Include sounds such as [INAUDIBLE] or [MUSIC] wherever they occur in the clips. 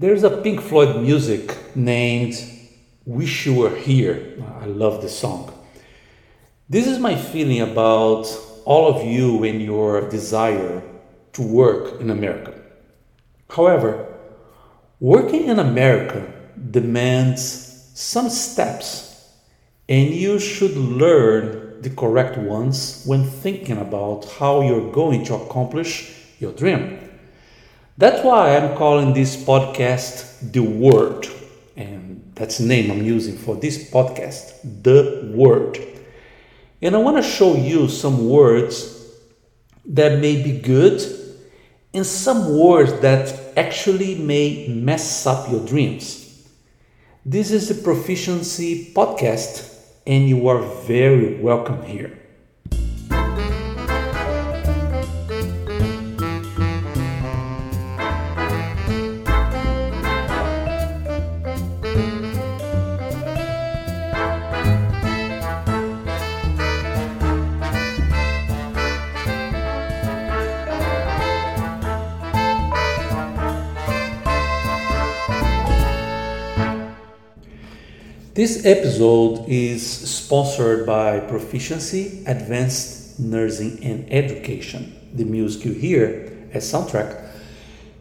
There's a Pink Floyd music named Wish You Were Here. I love the song. This is my feeling about all of you and your desire to work in America. However, working in America demands some steps, and you should learn the correct ones when thinking about how you're going to accomplish your dream. That's why I'm calling this podcast The Word, and that's the name I'm using for this podcast The Word. And I want to show you some words that may be good and some words that actually may mess up your dreams. This is the Proficiency Podcast, and you are very welcome here. This episode is sponsored by Proficiency Advanced Nursing and Education. The music you hear as soundtrack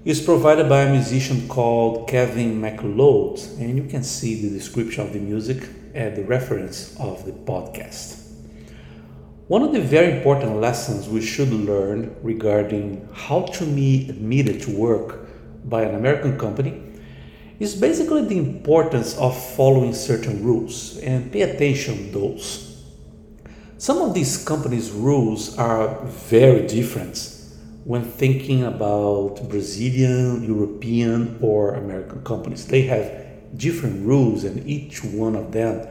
is provided by a musician called Kevin MacLeod, and you can see the description of the music at the reference of the podcast. One of the very important lessons we should learn regarding how to be admitted to work by an American company is basically the importance of following certain rules and pay attention to those. Some of these companies' rules are very different when thinking about Brazilian, European, or American companies. They have different rules, and each one of them,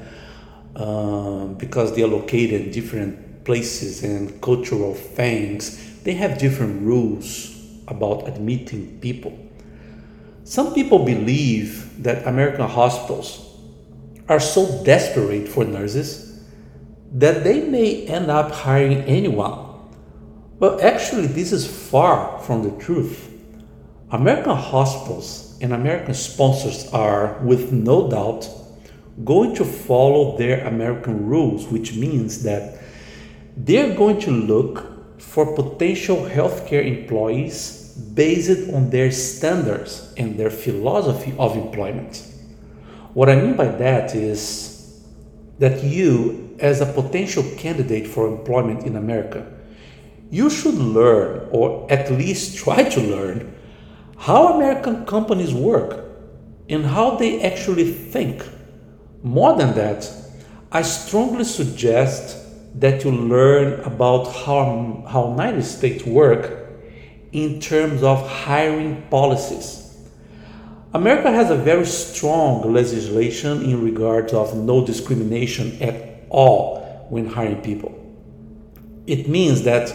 um, because they are located in different places and cultural things, they have different rules about admitting people. Some people believe that American hospitals are so desperate for nurses that they may end up hiring anyone. But actually, this is far from the truth. American hospitals and American sponsors are, with no doubt, going to follow their American rules, which means that they're going to look for potential healthcare employees based on their standards and their philosophy of employment. What I mean by that is that you, as a potential candidate for employment in America, you should learn, or at least try to learn, how American companies work and how they actually think. More than that, I strongly suggest that you learn about how, how United States work in terms of hiring policies. America has a very strong legislation in regards of no discrimination at all when hiring people. It means that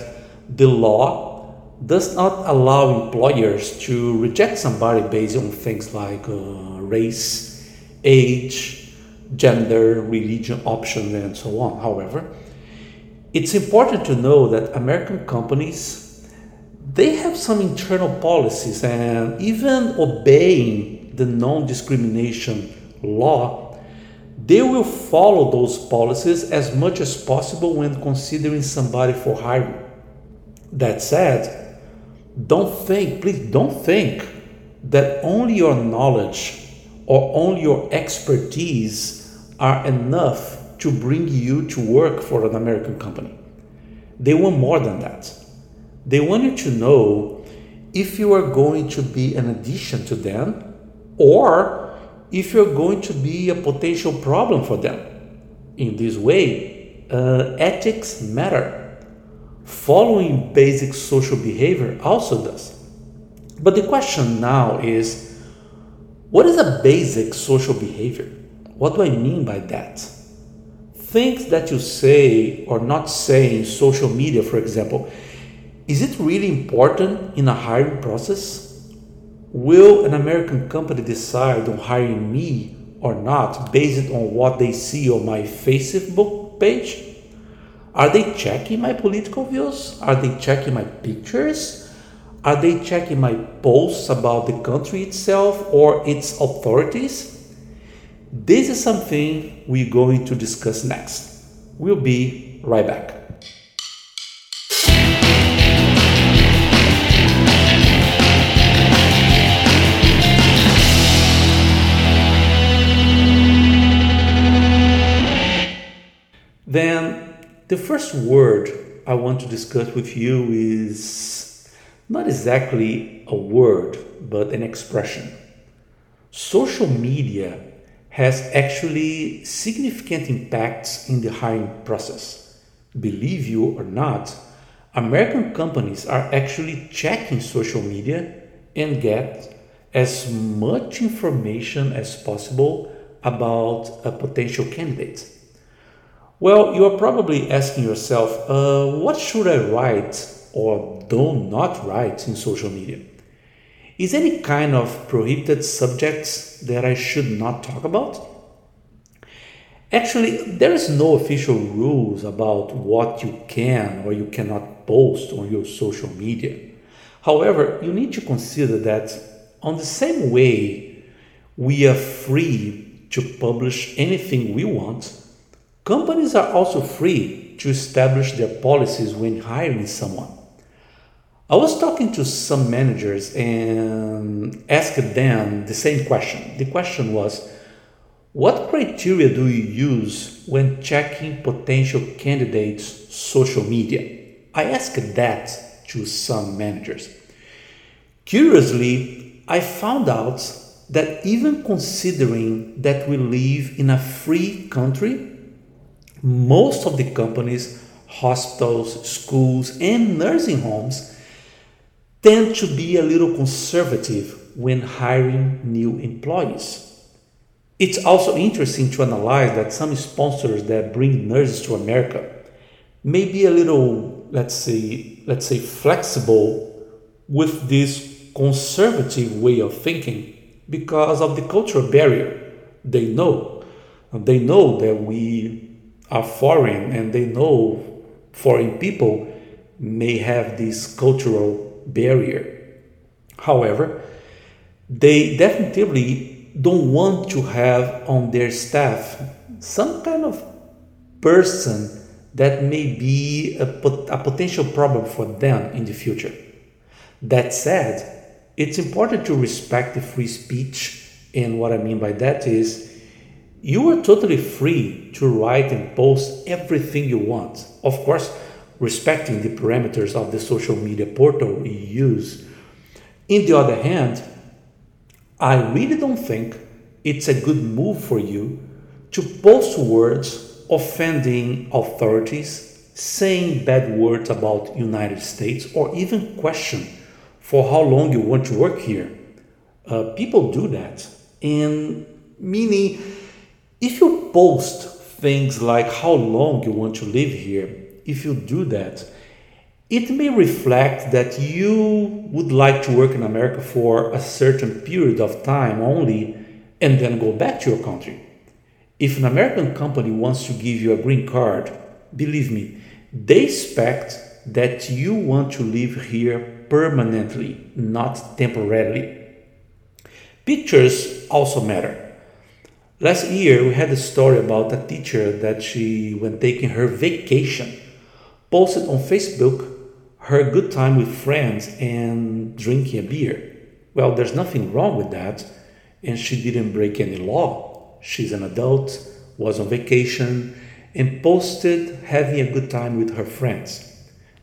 the law does not allow employers to reject somebody based on things like uh, race, age, gender, religion, option, and so on. However, it's important to know that American companies they have some internal policies and even obeying the non discrimination law, they will follow those policies as much as possible when considering somebody for hiring. That said, don't think, please don't think that only your knowledge or only your expertise are enough to bring you to work for an American company. They want more than that. They wanted to know if you are going to be an addition to them or if you're going to be a potential problem for them. In this way, uh, ethics matter. Following basic social behavior also does. But the question now is what is a basic social behavior? What do I mean by that? Things that you say or not say in social media, for example, is it really important in a hiring process? Will an American company decide on hiring me or not based on what they see on my Facebook page? Are they checking my political views? Are they checking my pictures? Are they checking my posts about the country itself or its authorities? This is something we're going to discuss next. We'll be right back. First word I want to discuss with you is not exactly a word, but an expression. Social media has actually significant impacts in the hiring process. Believe you or not, American companies are actually checking social media and get as much information as possible about a potential candidate. Well, you are probably asking yourself, uh, what should I write or do not write in social media? Is any kind of prohibited subjects that I should not talk about? Actually, there is no official rules about what you can or you cannot post on your social media. However, you need to consider that on the same way we are free to publish anything we want, Companies are also free to establish their policies when hiring someone. I was talking to some managers and asked them the same question. The question was What criteria do you use when checking potential candidates' social media? I asked that to some managers. Curiously, I found out that even considering that we live in a free country, most of the companies, hospitals, schools, and nursing homes tend to be a little conservative when hiring new employees. It's also interesting to analyze that some sponsors that bring nurses to America may be a little, let's say, let's say flexible with this conservative way of thinking because of the cultural barrier. They know, they know that we are foreign and they know foreign people may have this cultural barrier. However, they definitely don't want to have on their staff some kind of person that may be a, a potential problem for them in the future. That said, it's important to respect the free speech, and what I mean by that is you are totally free to write and post everything you want. Of course, respecting the parameters of the social media portal you use. In the other hand, I really don't think it's a good move for you to post words offending authorities, saying bad words about United States, or even question for how long you want to work here. Uh, people do that, and meaning if you post things like how long you want to live here, if you do that, it may reflect that you would like to work in America for a certain period of time only and then go back to your country. If an American company wants to give you a green card, believe me, they expect that you want to live here permanently, not temporarily. Pictures also matter. Last year, we had a story about a teacher that she, when taking her vacation, posted on Facebook her good time with friends and drinking a beer. Well, there's nothing wrong with that, and she didn't break any law. She's an adult, was on vacation, and posted having a good time with her friends.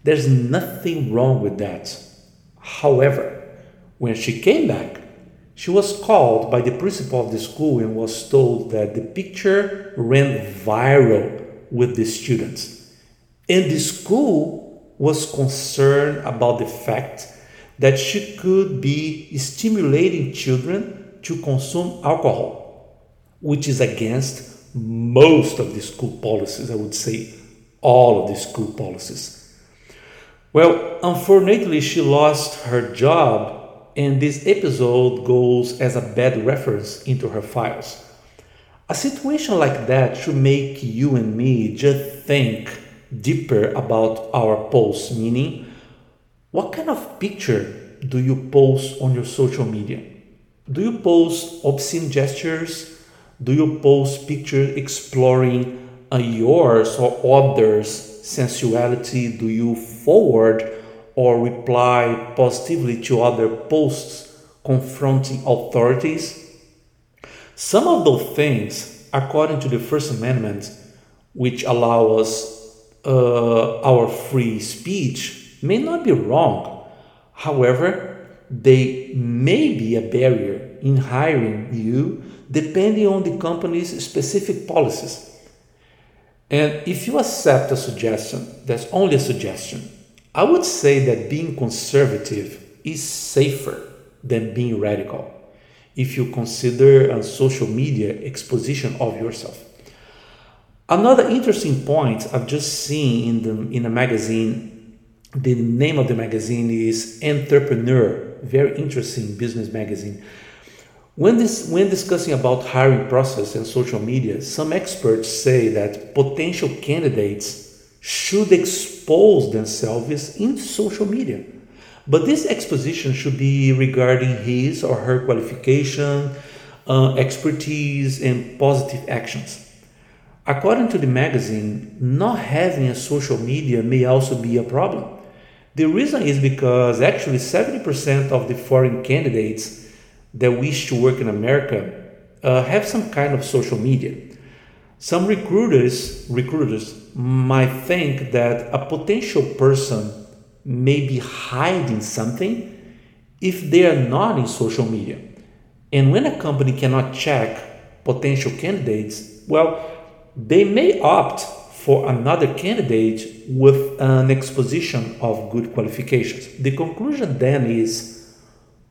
There's nothing wrong with that. However, when she came back, she was called by the principal of the school and was told that the picture ran viral with the students. And the school was concerned about the fact that she could be stimulating children to consume alcohol, which is against most of the school policies, I would say all of the school policies. Well, unfortunately, she lost her job and this episode goes as a bad reference into her files. A situation like that should make you and me just think deeper about our posts, meaning, what kind of picture do you post on your social media? Do you post obscene gestures? Do you post pictures exploring yours or others' sensuality? Do you forward or reply positively to other posts confronting authorities? Some of those things, according to the First Amendment, which allow us uh, our free speech, may not be wrong. However, they may be a barrier in hiring you depending on the company's specific policies. And if you accept a suggestion, that's only a suggestion, I would say that being conservative is safer than being radical if you consider a social media exposition of yourself. Another interesting point I've just seen in the in a magazine, the name of the magazine is Entrepreneur, very interesting business magazine. When, this, when discussing about hiring process and social media, some experts say that potential candidates should expose themselves in social media. But this exposition should be regarding his or her qualification, uh, expertise, and positive actions. According to the magazine, not having a social media may also be a problem. The reason is because actually 70% of the foreign candidates that wish to work in America uh, have some kind of social media. Some recruiters recruiters might think that a potential person may be hiding something if they are not in social media. And when a company cannot check potential candidates, well, they may opt for another candidate with an exposition of good qualifications. The conclusion then is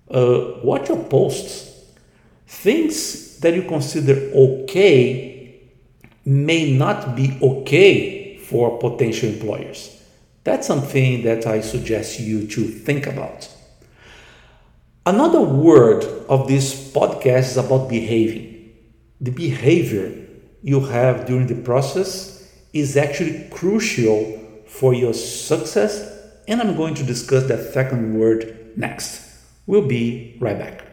uh, watch your posts. Things that you consider okay may not be okay for potential employers. That's something that I suggest you to think about. Another word of this podcast is about behaving. The behavior you have during the process is actually crucial for your success, and I'm going to discuss that second word next. We'll be right back.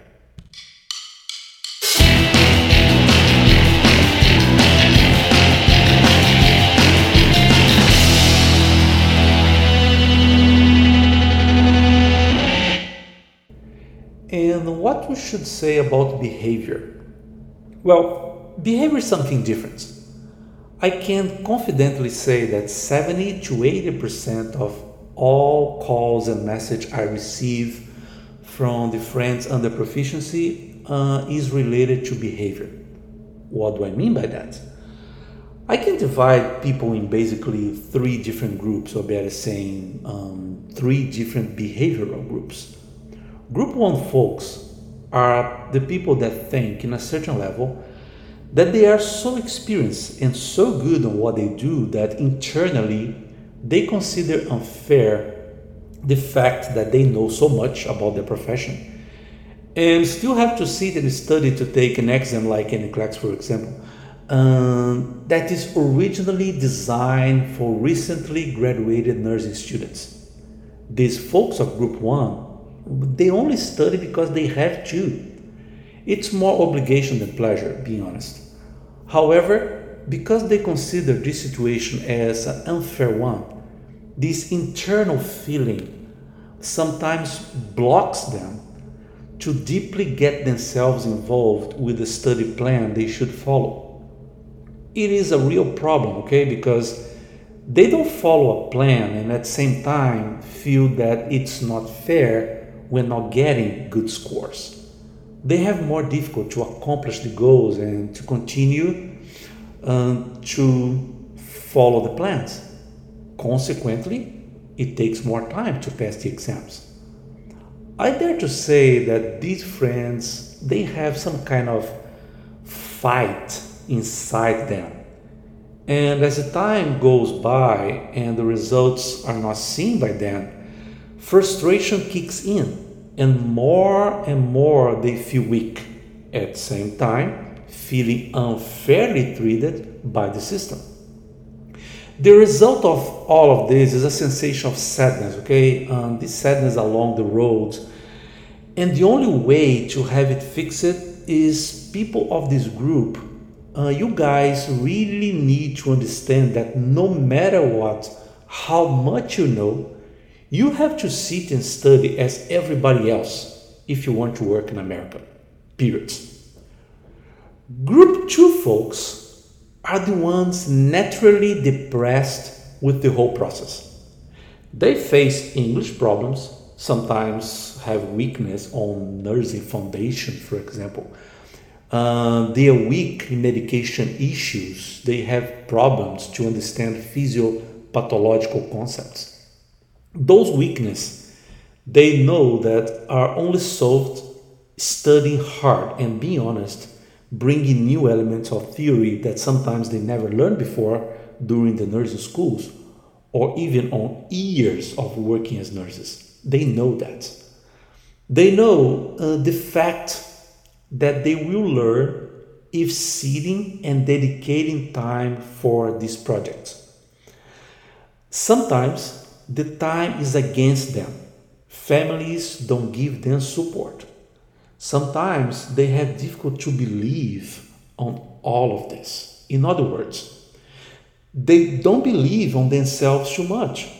And what we should say about behavior? Well, behavior is something different. I can confidently say that 70 to 80% of all calls and messages I receive from the friends under proficiency uh, is related to behavior. What do I mean by that? I can divide people in basically three different groups, or better saying, um, three different behavioral groups. Group one folks are the people that think, in a certain level, that they are so experienced and so good on what they do that internally they consider unfair the fact that they know so much about their profession and still have to sit and study to take an exam like any NCLEX, for example, um, that is originally designed for recently graduated nursing students. These folks of Group 1, they only study because they have to. It's more obligation than pleasure, being honest. However, because they consider this situation as an unfair one, this internal feeling sometimes blocks them to deeply get themselves involved with the study plan they should follow. It is a real problem, okay, because they don't follow a plan and at the same time feel that it's not fair when not getting good scores. They have more difficult to accomplish the goals and to continue um, to follow the plans. Consequently, it takes more time to pass the exams. I dare to say that these friends they have some kind of fight inside them. And as the time goes by and the results are not seen by them, frustration kicks in and more and more they feel weak. At the same time, feeling unfairly treated by the system. The result of all of this is a sensation of sadness, okay? Um, this sadness along the road And the only way to have it fixed is people of this group. Uh, you guys really need to understand that no matter what, how much you know, you have to sit and study as everybody else if you want to work in America. Period. Group 2 folks are the ones naturally depressed with the whole process. They face English problems, sometimes have weakness on nursing foundation, for example. Uh, they are weak in medication issues. They have problems to understand physiopathological concepts. Those weaknesses, they know that are only solved studying hard and being honest, bringing new elements of theory that sometimes they never learned before during the nursing schools or even on years of working as nurses. They know that. They know uh, the fact that they will learn if sitting and dedicating time for this project. Sometimes the time is against them. Families don't give them support. Sometimes they have difficult to believe on all of this. In other words, they don't believe on themselves too much.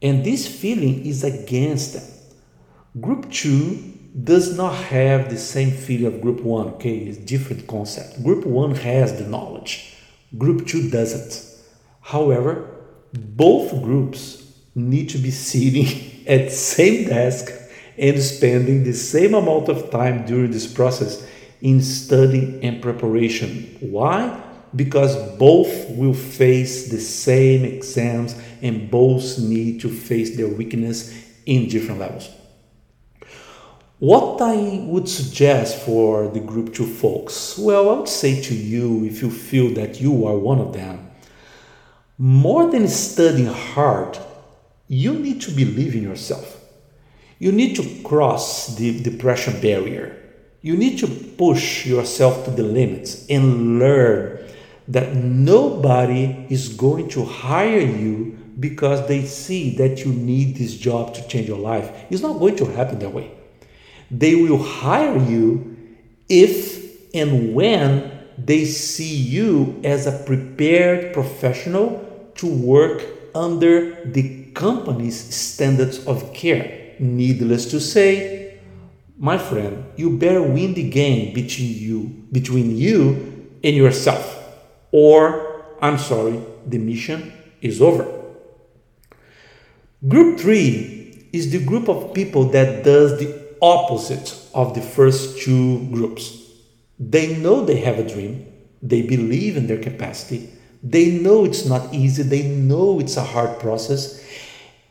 And this feeling is against them. Group 2 does not have the same feeling of group 1, okay? It's different concept. Group 1 has the knowledge. Group 2 doesn't. However, both groups need to be sitting [LAUGHS] at same desk and spending the same amount of time during this process in studying and preparation. Why? because both will face the same exams and both need to face their weakness in different levels. What I would suggest for the group 2 folks, well, I would say to you, if you feel that you are one of them, more than studying hard, you need to believe in yourself. You need to cross the depression barrier. You need to push yourself to the limits and learn that nobody is going to hire you because they see that you need this job to change your life. It's not going to happen that way. They will hire you if and when they see you as a prepared professional to work under the company's standards of care. Needless to say, my friend, you better win the game between you between you and yourself or I'm sorry, the mission is over. Group 3 is the group of people that does the opposite of the first two groups. They know they have a dream, they believe in their capacity, they know it's not easy, they know it's a hard process,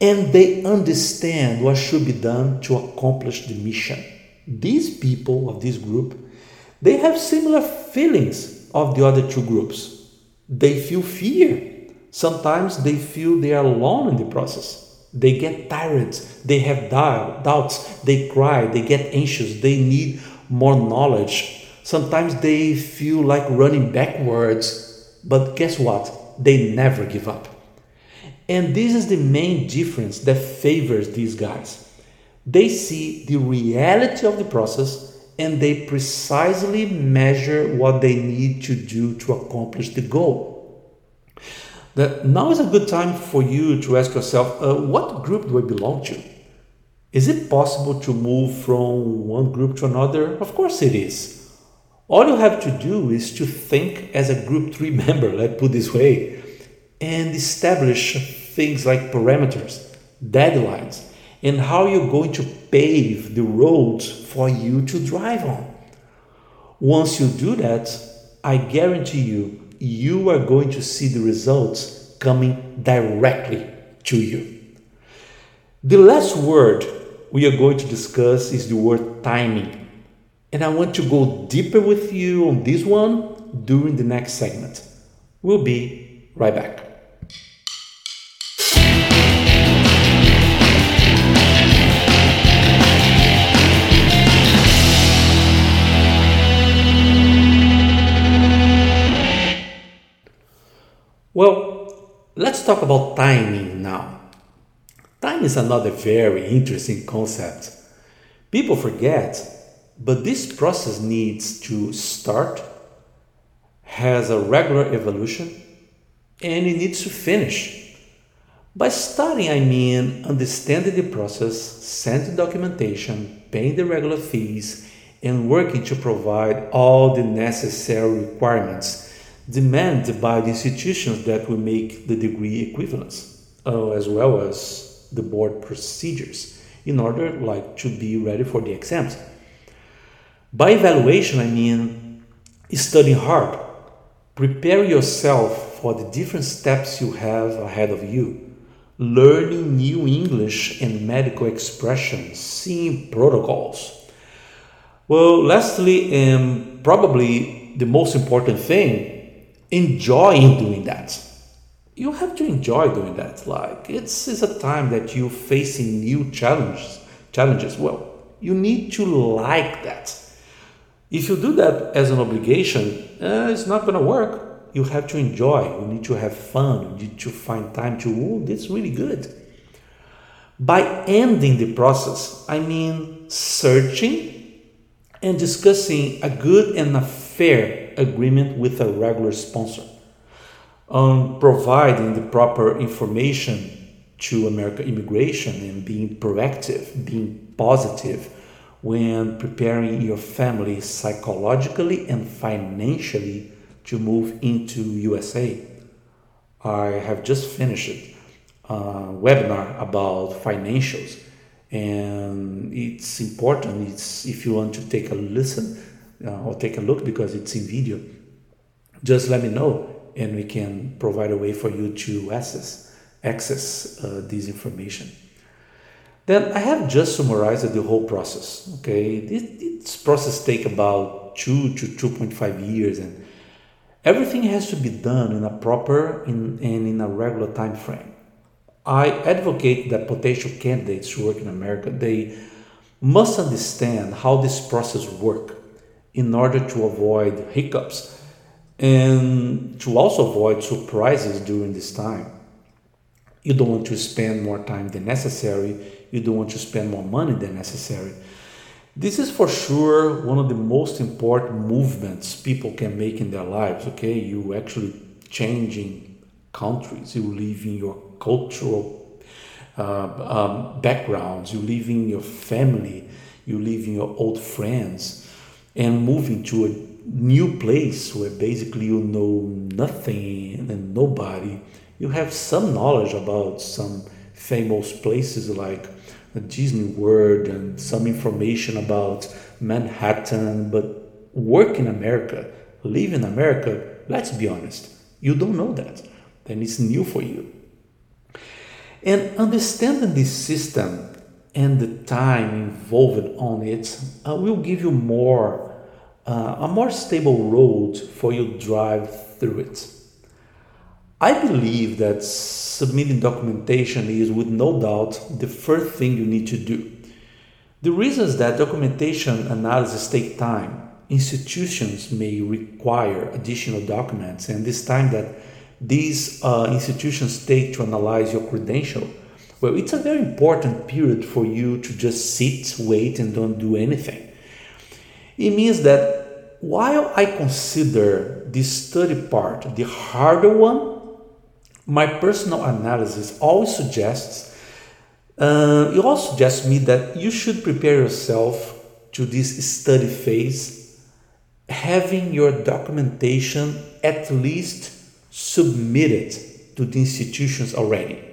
and they understand what should be done to accomplish the mission. These people of this group, they have similar feelings of the other two groups. They feel fear. Sometimes they feel they are alone in the process. They get tired, they have doubts, they cry, they get anxious, they need more knowledge. Sometimes they feel like running backwards, but guess what? They never give up. And this is the main difference that favors these guys. They see the reality of the process and they precisely measure what they need to do to accomplish the goal. That now is a good time for you to ask yourself, uh, what group do I belong to? Is it possible to move from one group to another? Of course it is. All you have to do is to think as a group 3 [LAUGHS] member, let's put this way, and establish things like parameters, deadlines, and how you're going to pave the roads for you to drive on. Once you do that, I guarantee you, you are going to see the results coming directly to you. The last word we are going to discuss is the word timing. And I want to go deeper with you on this one during the next segment. We'll be right back. Well, let's talk about timing now. Time is another very interesting concept. People forget, but this process needs to start, has a regular evolution, and it needs to finish. By starting, I mean understanding the process, sending documentation, paying the regular fees, and working to provide all the necessary requirements demanded by the institutions that we make the degree equivalence, uh, as well as the board procedures, in order like to be ready for the exams. By evaluation, I mean studying hard. Prepare yourself for the different steps you have ahead of you learning new English and medical expressions, seeing protocols. Well, lastly, and probably the most important thing, enjoying doing that. You have to enjoy doing that. Like it's, it's a time that you're facing new challenges. Challenges. Well, you need to like that. If you do that as an obligation, uh, it's not going to work you have to enjoy, you need to have fun, you need to find time to, oh, this is really good. By ending the process, I mean searching and discussing a good and a fair agreement with a regular sponsor, um, providing the proper information to American immigration and being proactive, being positive when preparing your family psychologically and financially to move into USA. I have just finished a webinar about financials and it's important it's if you want to take a listen uh, or take a look because it's in video. Just let me know and we can provide a way for you to access access uh, this information. Then i have just summarized the whole process okay? This, this process take about two to 2.5 years and Everything has to be done in a proper in, and in a regular time frame. I advocate that potential candidates who work in America they must understand how this process works in order to avoid hiccups and to also avoid surprises during this time. You don't want to spend more time than necessary. You don't want to spend more money than necessary. This is for sure one of the most important movements people can make in their lives. Okay, you actually changing countries, you leaving your cultural uh, um, backgrounds, you leaving your family, you leaving your old friends, and moving to a new place where basically you know nothing and nobody. You have some knowledge about some famous places like Disney World and some information about Manhattan, but work in America, live in America, let's be honest, you don't know that. Then it's new for you. And understanding this system and the time involved on it will give you more uh, a more stable road for you drive through it. I believe that submitting documentation is, with no doubt, the first thing you need to do. The reason is that documentation analysis take time. Institutions may require additional documents, and this time that these uh, institutions take to analyze your credential, well, it's a very important period for you to just sit, wait, and don't do anything. It means that while I consider this study part the harder one, my personal analysis always suggests, uh, it also suggests me that you should prepare yourself to this study phase, having your documentation at least submitted to the institutions already.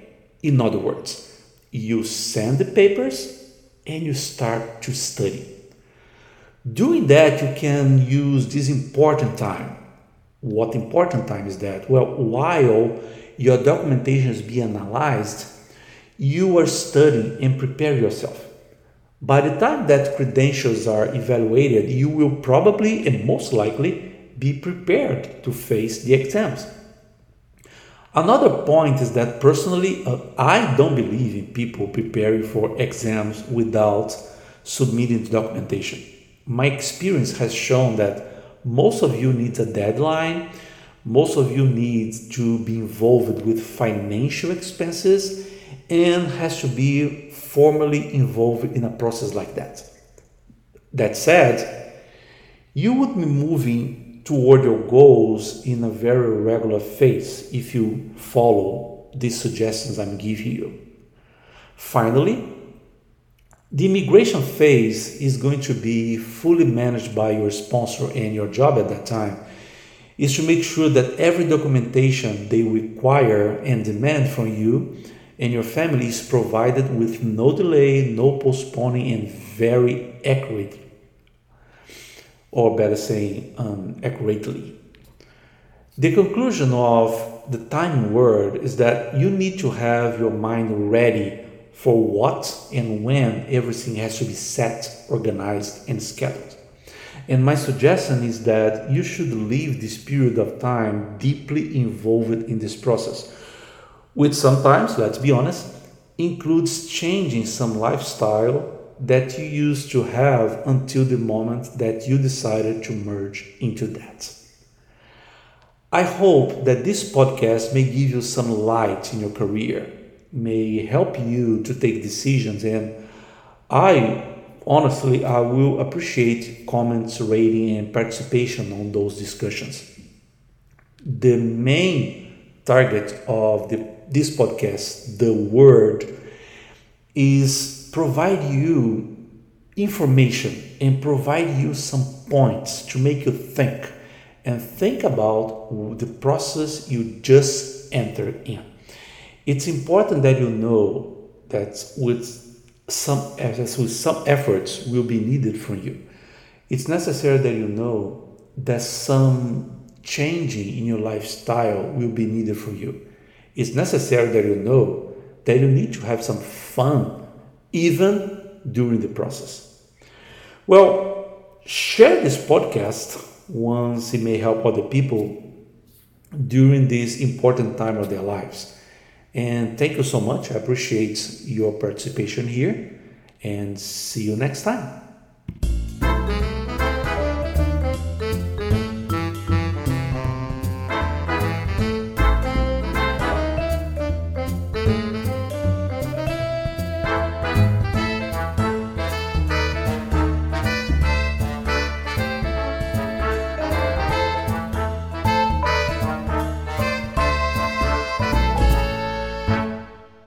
In other words, you send the papers and you start to study. Doing that, you can use this important time. What important time is that? Well, while your documentation is being analyzed, you are studying and prepare yourself. By the time that credentials are evaluated, you will probably and most likely be prepared to face the exams. Another point is that personally, uh, I don't believe in people preparing for exams without submitting the documentation. My experience has shown that most of you need a deadline most of you need to be involved with financial expenses and has to be formally involved in a process like that. That said, you would be moving toward your goals in a very regular phase if you follow these suggestions I'm giving you. Finally, the immigration phase is going to be fully managed by your sponsor and your job at that time is to make sure that every documentation they require and demand from you and your family is provided with no delay, no postponing, and very accurate, or better saying, um, accurately. The conclusion of the time word is that you need to have your mind ready for what and when everything has to be set, organized, and scheduled. And my suggestion is that you should leave this period of time deeply involved in this process, which sometimes, let's be honest, includes changing some lifestyle that you used to have until the moment that you decided to merge into that. I hope that this podcast may give you some light in your career may help you to take decisions. And I honestly, I will appreciate comments, rating, and participation on those discussions. The main target of the, this podcast, the word, is provide you information and provide you some points to make you think and think about the process you just entered in. It's important that you know that with some with some efforts will be needed from you. It's necessary that you know that some changing in your lifestyle will be needed for you. It's necessary that you know that you need to have some fun even during the process. Well, share this podcast once it may help other people during this important time of their lives. And thank you so much. I appreciate your participation here and see you next time.